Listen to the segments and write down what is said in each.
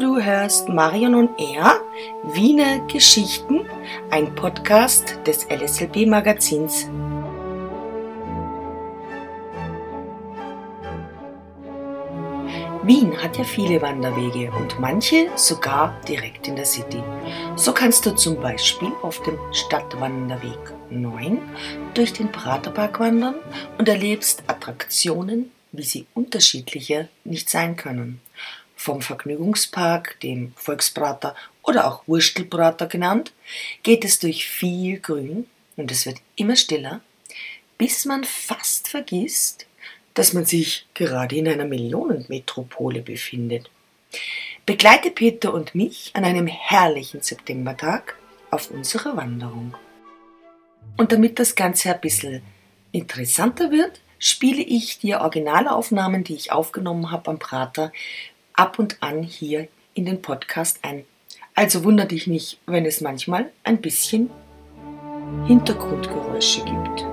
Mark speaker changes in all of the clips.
Speaker 1: Du hörst Marion und Er, Wiener Geschichten, ein Podcast des LSLB Magazins. Wien hat ja viele Wanderwege und manche sogar direkt in der City. So kannst du zum Beispiel auf dem Stadtwanderweg 9 durch den Praterpark wandern und erlebst Attraktionen, wie sie unterschiedlicher nicht sein können. Vom Vergnügungspark, dem Volksprater oder auch Wurstelprater genannt, geht es durch viel Grün und es wird immer stiller, bis man fast vergisst, dass man sich gerade in einer Millionenmetropole befindet. Begleite Peter und mich an einem herrlichen Septembertag auf unserer Wanderung. Und damit das Ganze ein bisschen interessanter wird, spiele ich die Originalaufnahmen, die ich aufgenommen habe am Prater, ab und an hier in den Podcast ein. Also wundere dich nicht, wenn es manchmal ein bisschen Hintergrundgeräusche gibt.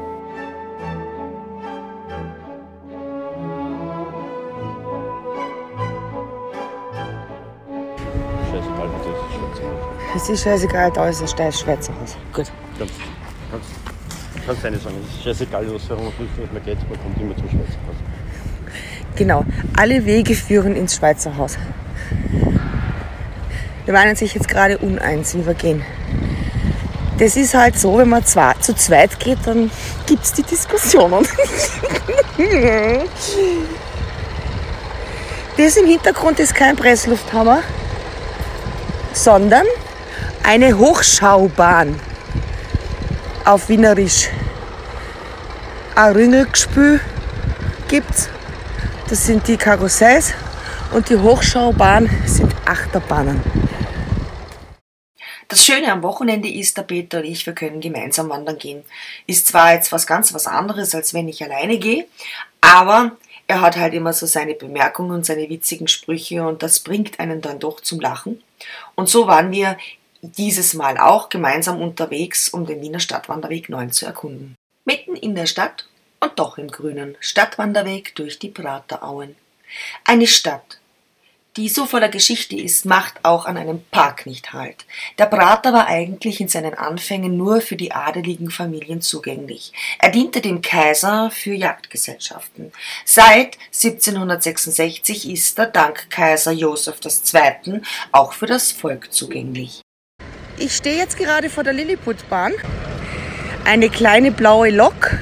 Speaker 2: Es ist scheißegal, da ist ein steiles Schweizer Haus. Gut.
Speaker 3: Kannst, kannst, kannst deine sagen, es ist scheißegal, was herum man geht, man kommt immer zum Schweizer Haus.
Speaker 2: Genau. Alle Wege führen ins Schweizer Haus. Wir waren sich jetzt gerade uneins, wie wir gehen. Das ist halt so, wenn man zwar zu zweit geht, dann gibt es die Diskussionen. das im Hintergrund ist kein Presslufthammer, sondern eine Hochschaubahn auf Wienerisch. Ein Ringelgespül gibt's. Das sind die Karussells und die Hochschaubahn sind Achterbahnen.
Speaker 1: Das Schöne am Wochenende ist, der Peter und ich, wir können gemeinsam wandern gehen. Ist zwar jetzt was ganz was anderes, als wenn ich alleine gehe, aber er hat halt immer so seine Bemerkungen und seine witzigen Sprüche und das bringt einen dann doch zum Lachen. Und so waren wir dieses Mal auch gemeinsam unterwegs, um den Wiener Stadtwanderweg 9 zu erkunden. Mitten in der Stadt und doch im Grünen Stadtwanderweg durch die Praterauen. Eine Stadt, die so voller Geschichte ist, macht auch an einem Park nicht halt. Der Prater war eigentlich in seinen Anfängen nur für die adeligen Familien zugänglich. Er diente dem Kaiser für Jagdgesellschaften. Seit 1766 ist er dank Kaiser Joseph II. auch für das Volk zugänglich.
Speaker 2: Ich stehe jetzt gerade vor der Lilliputbahn. Eine kleine blaue Lok.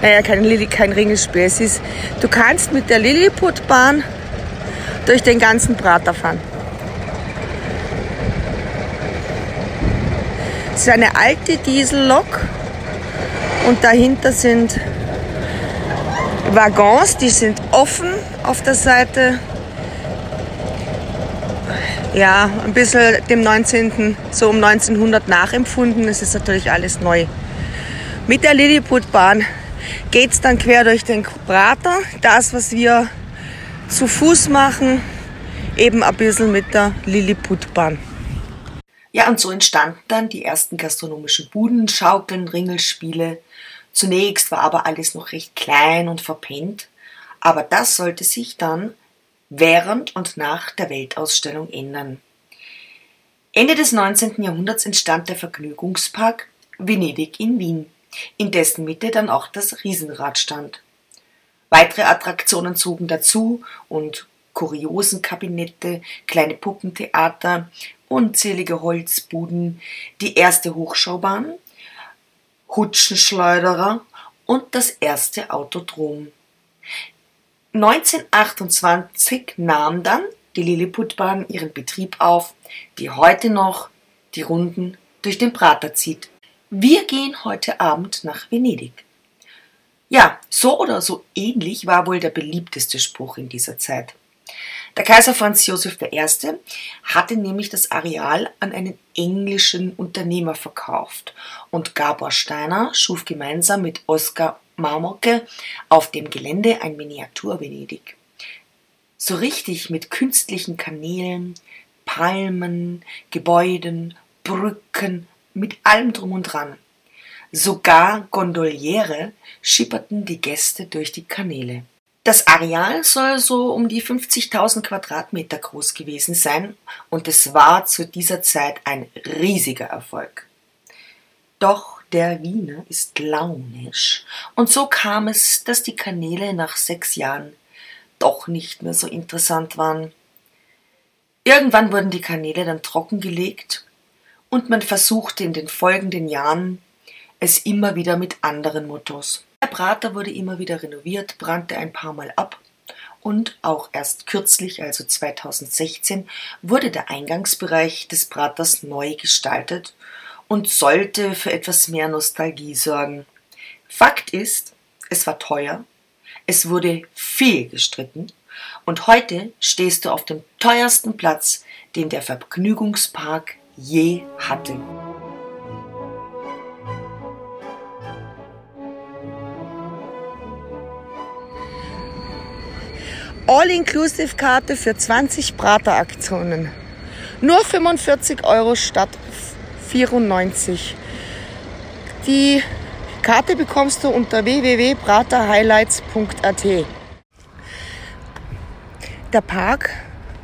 Speaker 2: Naja, kein, Lilli, kein Ringelspiel. Es ist, du kannst mit der Lilliputbahn durch den ganzen Prater fahren. Es ist eine alte Diesellok und dahinter sind Waggons, die sind offen auf der Seite ja, ein bisschen dem 19., so um 1900 nachempfunden. Es ist natürlich alles neu. Mit der Lilliputbahn geht es dann quer durch den Prater. Das, was wir zu Fuß machen, eben ein bisschen mit der Lilliputbahn.
Speaker 1: Ja, und so entstanden dann die ersten gastronomischen Buden, Schaukeln, Ringelspiele. Zunächst war aber alles noch recht klein und verpennt. Aber das sollte sich dann während und nach der Weltausstellung ändern. Ende des 19. Jahrhunderts entstand der Vergnügungspark Venedig in Wien, in dessen Mitte dann auch das Riesenrad stand. Weitere Attraktionen zogen dazu und Kuriosenkabinette, kleine Puppentheater, unzählige Holzbuden, die erste Hochschaubahn, Hutschenschleuderer und das erste Autodrom. 1928 nahm dann die Lilliputbahn ihren Betrieb auf, die heute noch die Runden durch den Prater zieht. Wir gehen heute Abend nach Venedig. Ja, so oder so ähnlich war wohl der beliebteste Spruch in dieser Zeit. Der Kaiser Franz Josef I. hatte nämlich das Areal an einen englischen Unternehmer verkauft und Gabor Steiner schuf gemeinsam mit Oskar Marmocke auf dem Gelände ein Miniatur-Venedig. So richtig mit künstlichen Kanälen, Palmen, Gebäuden, Brücken, mit allem drum und dran. Sogar Gondoliere schipperten die Gäste durch die Kanäle.
Speaker 4: Das Areal soll so um die 50.000 Quadratmeter groß gewesen sein und es war zu dieser Zeit ein riesiger Erfolg. Doch der Wiener ist launisch und so kam es, dass die Kanäle nach sechs Jahren doch nicht mehr so interessant waren. Irgendwann wurden die Kanäle dann trockengelegt und man versuchte in den folgenden Jahren es immer wieder mit anderen Mottos. Der Prater wurde immer wieder renoviert, brannte ein paar Mal ab und auch erst kürzlich, also 2016, wurde der Eingangsbereich des Praters neu gestaltet und sollte für etwas mehr Nostalgie sorgen. Fakt ist, es war teuer, es wurde viel gestritten und heute stehst du auf dem teuersten Platz, den der Vergnügungspark je hatte.
Speaker 1: All-Inclusive-Karte für 20 Prater-Aktionen. Nur 45 Euro statt 94. Die Karte bekommst du unter www.praterhighlights.at. Der Park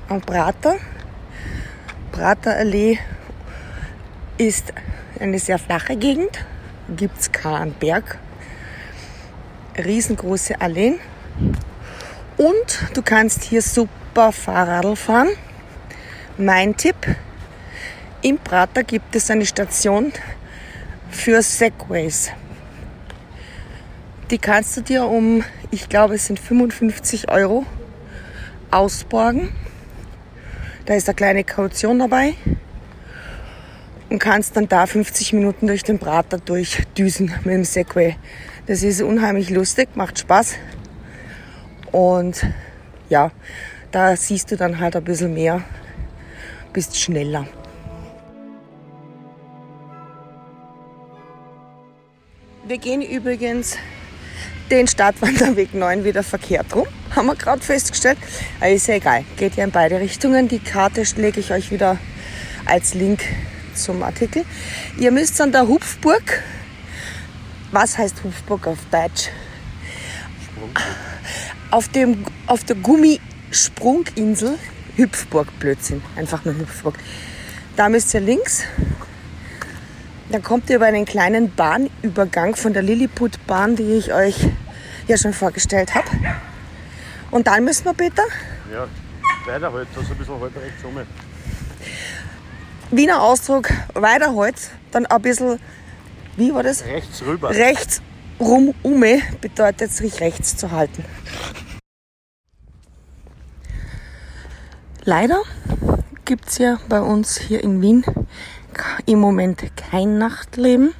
Speaker 1: am Prater, Praterallee, ist eine sehr flache Gegend. Gibt es keinen Berg. Riesengroße Alleen. Und du kannst hier super Fahrradl fahren. Mein Tipp, im Prater gibt es eine Station für Segways. Die kannst du dir um, ich glaube, es sind 55 Euro ausborgen. Da ist eine kleine Kaution dabei und kannst dann da 50 Minuten durch den Prater durchdüsen mit dem Segway. Das ist unheimlich lustig, macht Spaß. Und ja, da siehst du dann halt ein bisschen mehr, bist schneller. Wir gehen übrigens den Stadtwanderweg 9 wieder verkehrt rum, haben wir gerade festgestellt. Ist ja egal, geht ja in beide Richtungen. Die Karte lege ich euch wieder als Link zum Artikel. Ihr müsst an der Hupfburg, was heißt Hupfburg auf Deutsch? auf, dem, auf der Gummisprunginsel Hüpfburg, Blödsinn, einfach nur Hüpfburg. Da müsst ihr links, dann kommt ihr über einen kleinen Bahnübergang von der Lilliput-Bahn, die ich euch ja schon vorgestellt habe. Und dann müssen wir bitte.
Speaker 3: Ja, weiter halt, so ein bisschen halb rechts um.
Speaker 1: Wiener Ausdruck, weiter halt, dann ein bisschen, wie war das?
Speaker 3: Rechts rüber.
Speaker 1: Rechts rum ume bedeutet sich rechts zu halten. Leider gibt es ja bei uns hier in Wien im Moment kein Nachtleben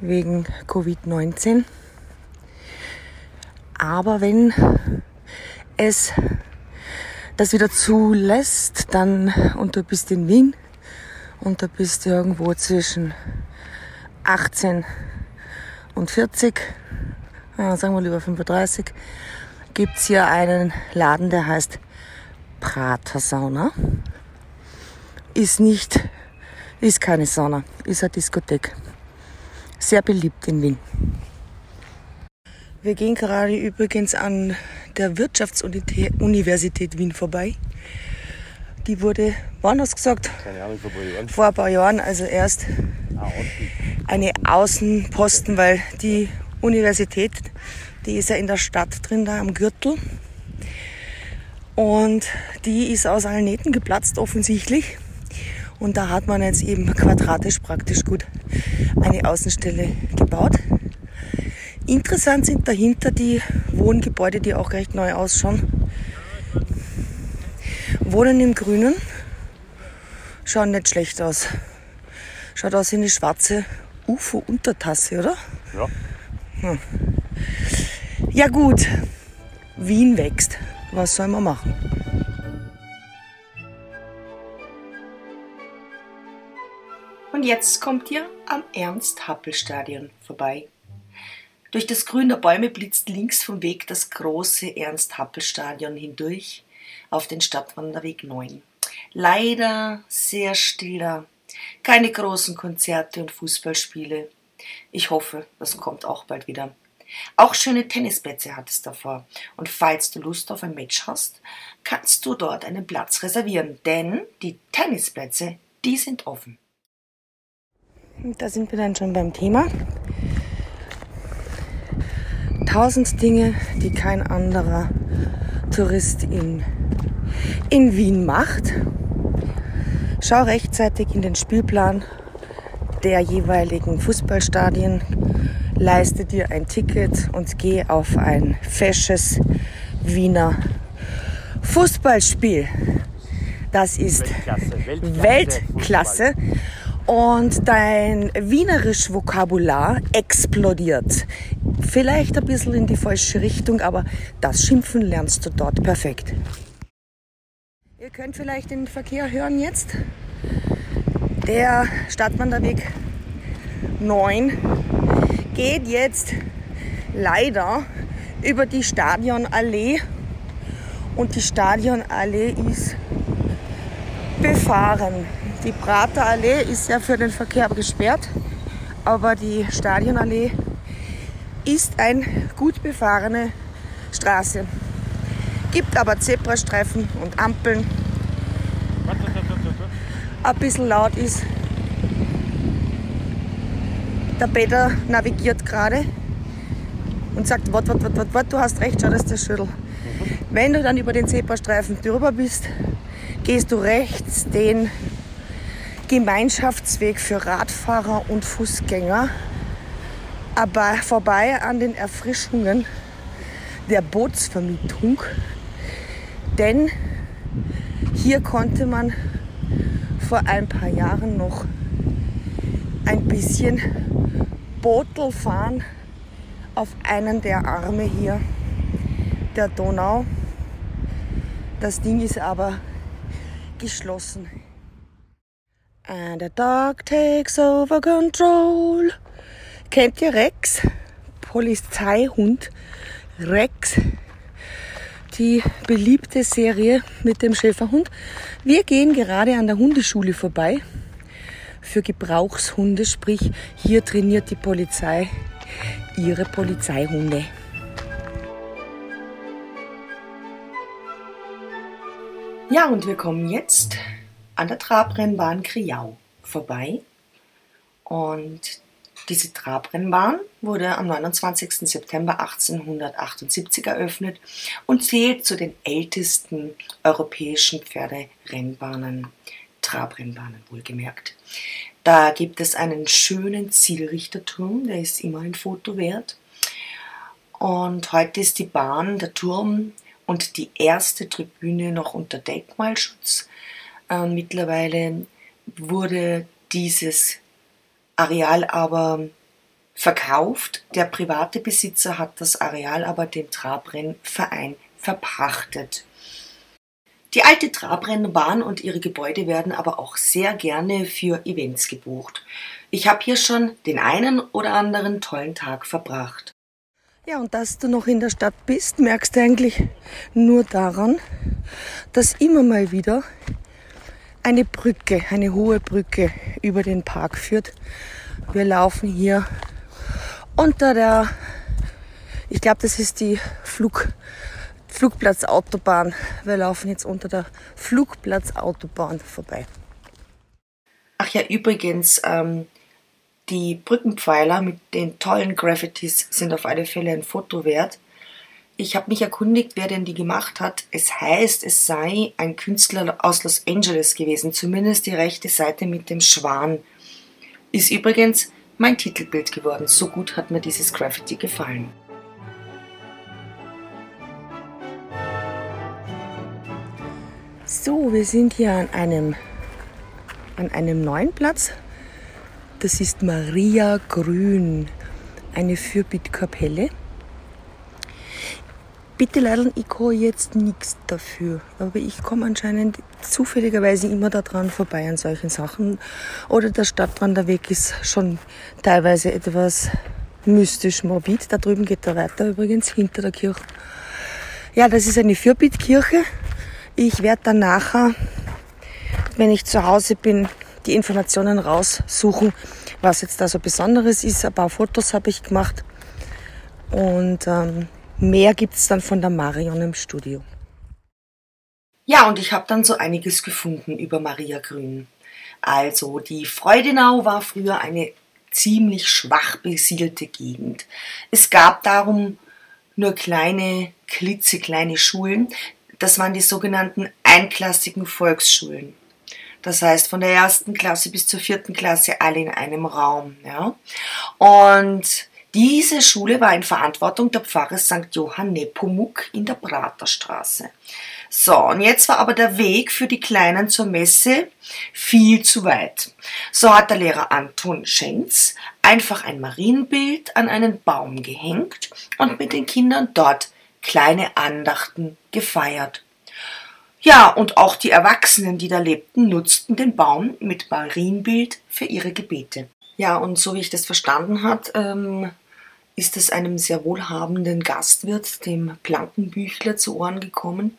Speaker 1: wegen Covid-19. Aber wenn es das wieder zulässt, dann und du bist in Wien und du bist irgendwo zwischen 18 und 40, ja, sagen wir lieber 35, gibt es hier einen Laden, der heißt Prater Sauna. Ist nicht, ist keine Sauna, ist eine Diskothek. Sehr beliebt in Wien. Wir gehen gerade übrigens an der Wirtschaftsuniversität Wien vorbei. Die wurde, wann hast du gesagt?
Speaker 3: Keine Ahnung, vor ein paar Jahren.
Speaker 1: Vor ein paar Jahren, also erst
Speaker 3: Ah,
Speaker 1: eine Außenposten, weil die Universität, die ist ja in der Stadt drin, da am Gürtel. Und die ist aus allen Nähten geplatzt, offensichtlich. Und da hat man jetzt eben quadratisch praktisch gut eine Außenstelle gebaut. Interessant sind dahinter die Wohngebäude, die auch recht neu ausschauen. Wohnen im Grünen, schauen nicht schlecht aus. Schaut aus wie eine schwarze UFO-Untertasse, oder?
Speaker 3: Ja.
Speaker 1: Ja gut, Wien wächst. Was soll man machen?
Speaker 4: Und jetzt kommt ihr am Ernst-Happel-Stadion vorbei. Durch das Grün der Bäume blitzt links vom Weg das große Ernst-Happel-Stadion hindurch auf den Stadtwanderweg 9. Leider sehr stiller, keine großen Konzerte und Fußballspiele. Ich hoffe, das kommt auch bald wieder.
Speaker 5: Auch schöne Tennisplätze hat es davor. Und falls du Lust auf ein Match hast, kannst du dort einen Platz reservieren, denn die Tennisplätze, die sind offen.
Speaker 1: Da sind wir dann schon beim Thema. Tausend Dinge, die kein anderer Tourist in, in Wien macht. Schau rechtzeitig in den Spielplan der jeweiligen Fußballstadien, leiste dir ein Ticket und geh auf ein fesches Wiener Fußballspiel. Das ist Weltklasse. Weltklasse. Weltklasse. Und dein wienerisch Vokabular explodiert. Vielleicht ein bisschen in die falsche Richtung, aber das Schimpfen lernst du dort perfekt. Ihr könnt vielleicht den Verkehr hören jetzt. Der Stadtwanderweg 9 geht jetzt leider über die Stadionallee und die Stadionallee ist befahren. Die Praterallee ist ja für den Verkehr gesperrt, aber die Stadionallee ist eine gut befahrene Straße. Gibt aber Zebrastreifen und Ampeln. Ein bisschen laut ist. Der Peter navigiert gerade und sagt, wart, wart, wart, wart, du hast recht, schau, das ist der Schüttel. Wenn du dann über den Zebrastreifen drüber bist, gehst du rechts den Gemeinschaftsweg für Radfahrer und Fußgänger, aber vorbei an den Erfrischungen der Bootsvermietung denn hier konnte man vor ein paar Jahren noch ein bisschen Bootel fahren auf einen der Arme hier der Donau. Das Ding ist aber geschlossen. And the dog takes over control. Kennt ihr Rex? Polizeihund Rex die beliebte Serie mit dem Schäferhund. Wir gehen gerade an der Hundeschule vorbei für Gebrauchshunde, sprich hier trainiert die Polizei ihre Polizeihunde.
Speaker 5: Ja, und wir kommen jetzt an der Trabrennbahn Kriau vorbei. Und diese Trabrennbahn wurde am 29. September 1878 eröffnet und zählt zu den ältesten europäischen Pferderennbahnen, Trabrennbahnen wohlgemerkt. Da gibt es einen schönen Zielrichterturm, der ist immer ein Foto wert. Und heute ist die Bahn, der Turm und die erste Tribüne noch unter Denkmalschutz. Äh, mittlerweile wurde dieses Areal aber verkauft. Der private Besitzer hat das Areal aber dem Trabrennverein verpachtet. Die alte Trabrennbahn und ihre Gebäude werden aber auch sehr gerne für Events gebucht. Ich habe hier schon den einen oder anderen tollen Tag verbracht.
Speaker 1: Ja, und dass du noch in der Stadt bist, merkst du eigentlich nur daran, dass immer mal wieder eine Brücke, eine hohe Brücke über den Park führt. Wir laufen hier unter der, ich glaube, das ist die Flug, Flugplatzautobahn. Wir laufen jetzt unter der Flugplatzautobahn vorbei.
Speaker 5: Ach ja, übrigens, ähm, die Brückenpfeiler mit den tollen Graffitis sind auf alle Fälle ein Foto wert. Ich habe mich erkundigt, wer denn die gemacht hat. Es heißt, es sei ein Künstler aus Los Angeles gewesen, zumindest die rechte Seite mit dem Schwan. Ist übrigens mein Titelbild geworden. So gut hat mir dieses Graffiti gefallen.
Speaker 1: So, wir sind hier an einem, an einem neuen Platz. Das ist Maria Grün, eine Fürbittkapelle. Bitte leider, ich kann jetzt nichts dafür. Aber ich komme anscheinend zufälligerweise immer daran vorbei an solchen Sachen. Oder der Stadtwanderweg ist schon teilweise etwas mystisch morbid. Da drüben geht er weiter übrigens, hinter der Kirche. Ja, das ist eine Fürbittkirche. Ich werde dann nachher, wenn ich zu Hause bin, die Informationen raussuchen, was jetzt da so Besonderes ist. Ein paar Fotos habe ich gemacht
Speaker 2: Und ähm, mehr gibt es dann von der Marion im Studio.
Speaker 1: Ja, und ich habe dann so einiges gefunden über Maria Grün. Also, die Freudenau war früher eine ziemlich schwach besiedelte Gegend. Es gab darum nur kleine, klitzekleine Schulen. Das waren die sogenannten einklassigen Volksschulen. Das heißt, von der ersten Klasse bis zur vierten Klasse alle in einem Raum. Ja? Und diese Schule war in Verantwortung der Pfarre St. Johann Nepomuk in der Praterstraße. So, und jetzt war aber der Weg für die Kleinen zur Messe viel zu weit. So hat der Lehrer Anton Schenz einfach ein Marienbild an einen Baum gehängt und mit den Kindern dort kleine Andachten gefeiert. Ja, und auch die Erwachsenen, die da lebten, nutzten den Baum mit Marienbild für ihre Gebete. Ja, und so wie ich das verstanden hat, ähm, ist es einem sehr wohlhabenden Gastwirt, dem Plankenbüchler, zu Ohren gekommen.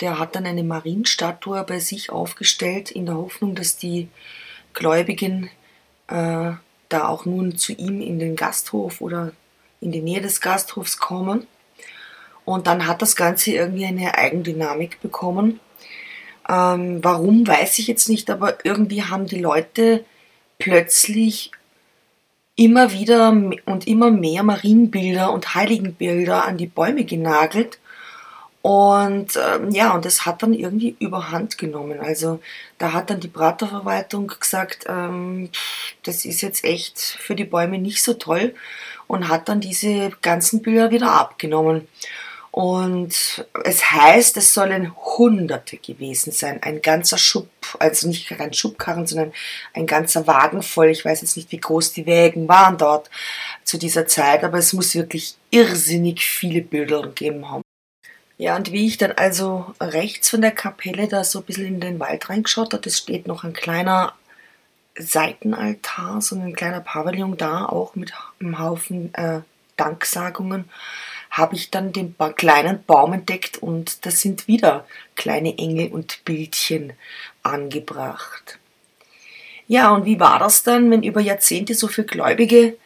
Speaker 1: Der hat dann eine Marienstatue bei sich aufgestellt, in der Hoffnung, dass die Gläubigen äh, da auch nun zu ihm in den Gasthof oder in die Nähe des Gasthofs kommen. Und dann hat das Ganze irgendwie eine Eigendynamik bekommen. Ähm, warum, weiß ich jetzt nicht, aber irgendwie haben die Leute plötzlich immer wieder und immer mehr Marienbilder und Heiligenbilder an die Bäume genagelt. Und ähm, ja, und das hat dann irgendwie überhand genommen. Also da hat dann die Praterverwaltung gesagt, ähm, das ist jetzt echt für die Bäume nicht so toll und hat dann diese ganzen Bilder wieder abgenommen. Und es heißt, es sollen Hunderte gewesen sein. Ein ganzer Schub, also nicht kein Schubkarren, sondern ein ganzer Wagen voll. Ich weiß jetzt nicht, wie groß die Wägen waren dort zu dieser Zeit, aber es muss wirklich irrsinnig viele Bilder gegeben haben. Ja, und wie ich dann also rechts von der Kapelle da so ein bisschen in den Wald reingeschaut habe, es steht noch ein kleiner Seitenaltar, so ein kleiner Pavillon da, auch mit einem Haufen äh, Danksagungen habe ich dann den kleinen Baum entdeckt und da sind wieder kleine Engel und Bildchen angebracht. Ja, und wie war das dann, wenn über Jahrzehnte so viele Gläubige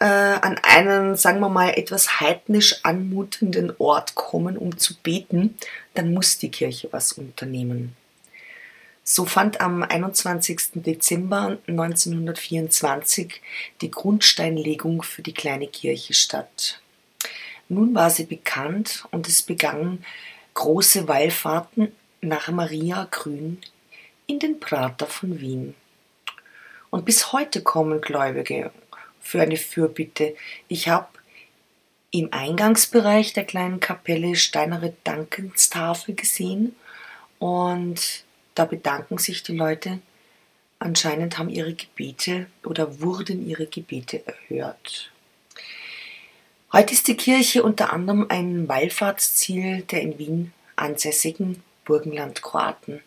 Speaker 1: äh, an einen, sagen wir mal, etwas heidnisch anmutenden Ort kommen, um zu beten, dann muss die Kirche was unternehmen. So fand am 21. Dezember 1924 die Grundsteinlegung für die kleine Kirche statt. Nun war sie bekannt und es begannen große Wallfahrten nach Maria Grün in den Prater von Wien. Und bis heute kommen Gläubige für eine Fürbitte. Ich habe im Eingangsbereich der kleinen Kapelle steinere Dankenstafel gesehen und da bedanken sich die Leute. Anscheinend haben ihre Gebete oder wurden ihre Gebete erhört. Heute ist die Kirche unter anderem ein Wallfahrtsziel der in Wien ansässigen Burgenland-Kroaten.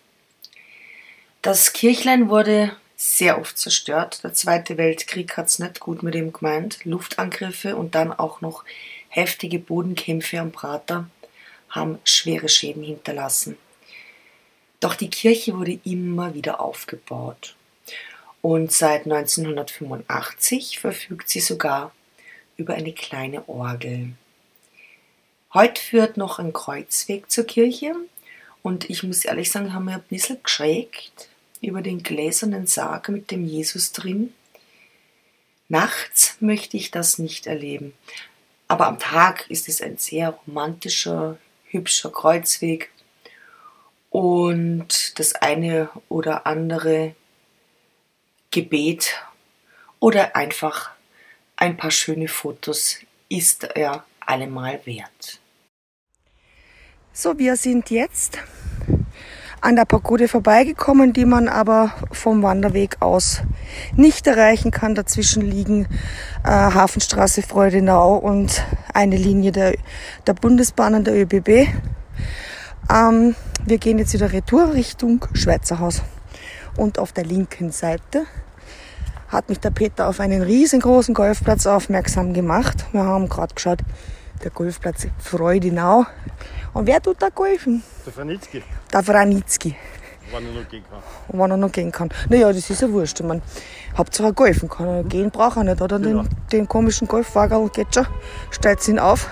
Speaker 1: Das Kirchlein wurde sehr oft zerstört. Der Zweite Weltkrieg hat es nicht gut mit ihm gemeint. Luftangriffe und dann auch noch heftige Bodenkämpfe am Prater haben schwere Schäden hinterlassen. Doch die Kirche wurde immer wieder aufgebaut. Und seit 1985 verfügt sie sogar über eine kleine Orgel. Heute führt noch ein Kreuzweg zur Kirche und ich muss ehrlich sagen, haben wir ein bisschen geschreckt über den gläsernen Sarg mit dem Jesus drin. Nachts möchte ich das nicht erleben, aber am Tag ist es ein sehr romantischer, hübscher Kreuzweg und das eine oder andere Gebet oder einfach ein paar schöne Fotos ist er allemal wert.
Speaker 2: So, wir sind jetzt an der Pagode vorbeigekommen, die man aber vom Wanderweg aus nicht erreichen kann. Dazwischen liegen äh, Hafenstraße Freudenau und eine Linie der, der Bundesbahnen der ÖBB. Ähm, wir gehen jetzt wieder retour Richtung Schweizerhaus. Und auf der linken Seite hat mich der Peter auf einen riesengroßen Golfplatz aufmerksam gemacht. Wir haben gerade geschaut, der Golfplatz Freudenau. Und wer tut da golfen?
Speaker 3: Der Franitzky.
Speaker 2: Der Franitzky.
Speaker 3: Wann er noch gehen kann.
Speaker 2: Und wann er noch gehen kann. Naja, das ist ja wurscht. Ich Hauptsache golfen kann er. Gehen braucht er nicht, oder? Den,
Speaker 3: Ja.
Speaker 2: den komischen Golfwagen geht schon. Stellt ihn auf.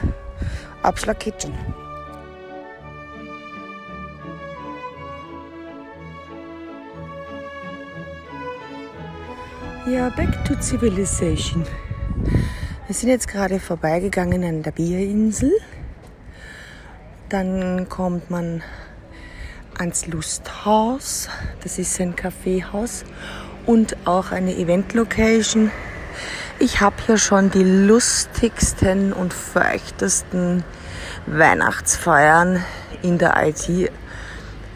Speaker 2: Abschlag geht schon. Ja, back to civilization. Wir sind jetzt gerade vorbeigegangen an der Bierinsel. Dann kommt man ans Lusthaus. Das ist ein Kaffeehaus und auch eine Event-Location. Ich habe hier schon die lustigsten und feuchtesten Weihnachtsfeiern in der IT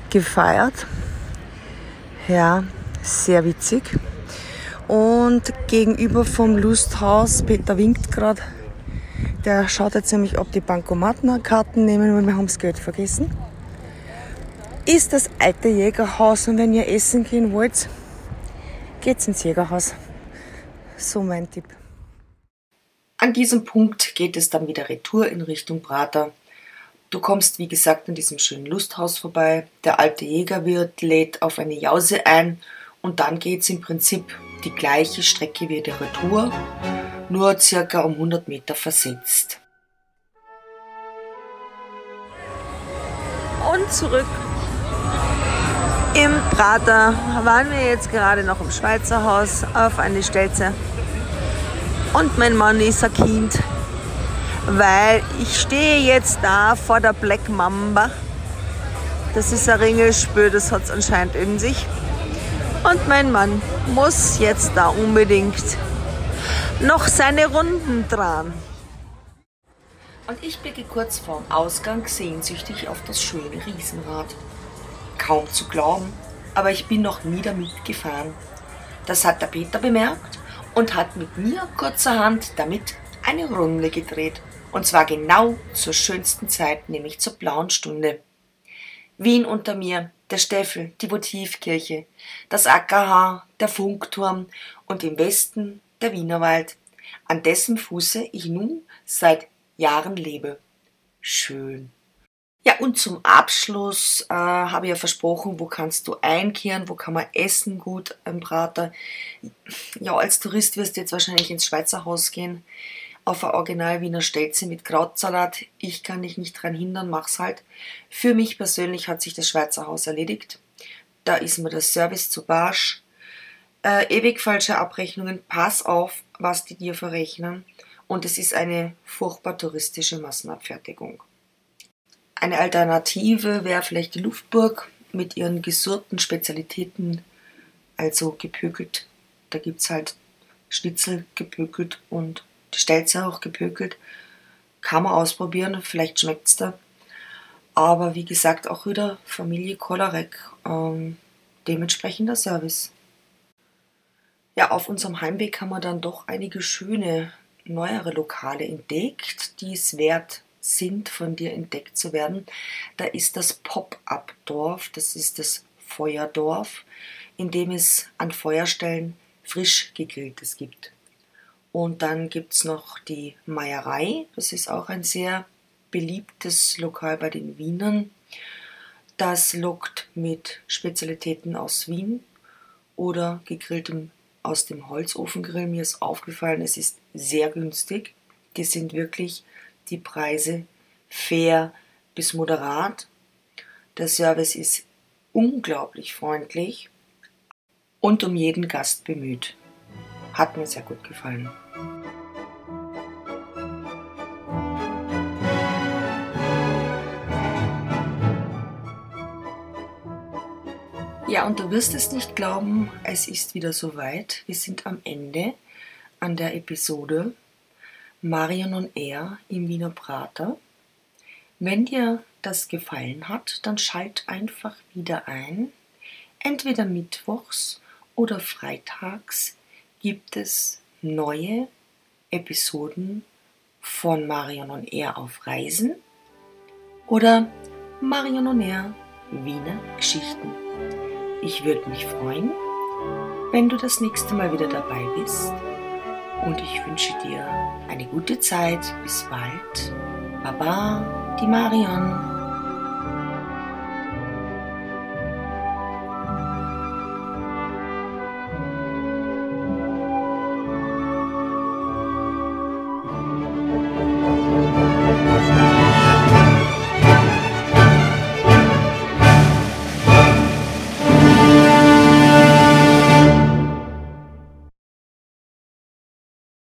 Speaker 2: gefeiert. Ja, sehr witzig. Und gegenüber vom Lusthaus, Peter winkt gerade, der schaut jetzt nämlich, ob die Bankomatenkarten nehmen, weil wir haben das Geld vergessen. Ist das alte Jägerhaus und wenn ihr essen gehen wollt, geht's ins Jägerhaus. So mein Tipp.
Speaker 1: An diesem Punkt geht es dann wieder retour in Richtung Prater. Du kommst, wie gesagt, an diesem schönen Lusthaus vorbei. Der alte Jägerwirt lädt auf eine Jause ein und dann geht's im Prinzip die gleiche Strecke wie der Retour, nur circa um 100 Meter versetzt.
Speaker 2: Und zurück. Im Prater waren wir jetzt gerade noch im Schweizer Haus auf eine Stelze. Und mein Mann ist ein Kind, weil ich stehe jetzt da vor der Black Mamba. Das ist ein Ringelspür, das hat es anscheinend in sich. Und mein Mann muss jetzt da unbedingt noch seine Runden dran.
Speaker 1: Und ich blicke kurz vorm Ausgang sehnsüchtig auf das schöne Riesenrad. Kaum zu glauben, aber ich bin noch nie damit gefahren. Das hat der Peter bemerkt und hat mit mir kurzerhand damit eine Runde gedreht. Und zwar genau zur schönsten Zeit, nämlich zur blauen Stunde. Wien unter mir, der Steffel, die Votivkirche, das Ackerhaar, der Funkturm und im Westen der Wienerwald, an dessen Fuße ich nun seit Jahren lebe. Schön. Ja, und zum Abschluss äh, habe ich ja versprochen, wo kannst du einkehren, wo kann man essen gut im Prater. Ja, als Tourist wirst du jetzt wahrscheinlich ins Schweizer Haus gehen, auf ein Original Wiener Stelze mit Krautsalat. Ich kann dich nicht dran hindern, mach's halt. Für mich persönlich hat sich das Schweizer Haus erledigt. Da ist mir der Service zu barsch. Äh, ewig falsche Abrechnungen, pass auf, was die dir verrechnen. Und es ist eine furchtbar touristische Massenabfertigung. Eine Alternative wäre vielleicht die Luftburg mit ihren gesurrten Spezialitäten, also gepökelt. Da gibt es halt Schnitzel gepökelt und die Stelze auch gepökelt. Kann man ausprobieren, vielleicht schmeckt es da. Aber wie gesagt, auch wieder Familie Kolarek, ähm, dementsprechender Service. Ja, auf unserem Heimweg haben wir dann doch einige schöne neuere Lokale entdeckt, die es wert sind, von dir entdeckt zu werden. Da ist das Pop-up-Dorf, das ist das Feuerdorf, in dem es an Feuerstellen frisch gegrilltes gibt. Und dann gibt es noch die Meierei, das ist auch ein sehr beliebtes Lokal bei den Wienern. Das lockt mit Spezialitäten aus Wien oder gegrilltem aus dem Holzofengrill. Mir ist aufgefallen, es ist sehr günstig. Die sind wirklich die Preise fair bis moderat. Der Service ist unglaublich freundlich und um jeden Gast bemüht. Hat mir sehr gut gefallen. Ja, und du wirst es nicht glauben, es ist wieder soweit. Wir sind am Ende an der Episode Marion on Air im Wiener Prater. Wenn dir das gefallen hat, dann schalt einfach wieder ein. Entweder mittwochs oder freitags gibt es neue Episoden von Marion on Air auf Reisen oder Marion on Air Wiener Geschichten. Ich würde mich freuen, wenn du das nächste Mal wieder dabei bist. Und ich wünsche dir eine gute Zeit. Bis bald. Baba, die Marion.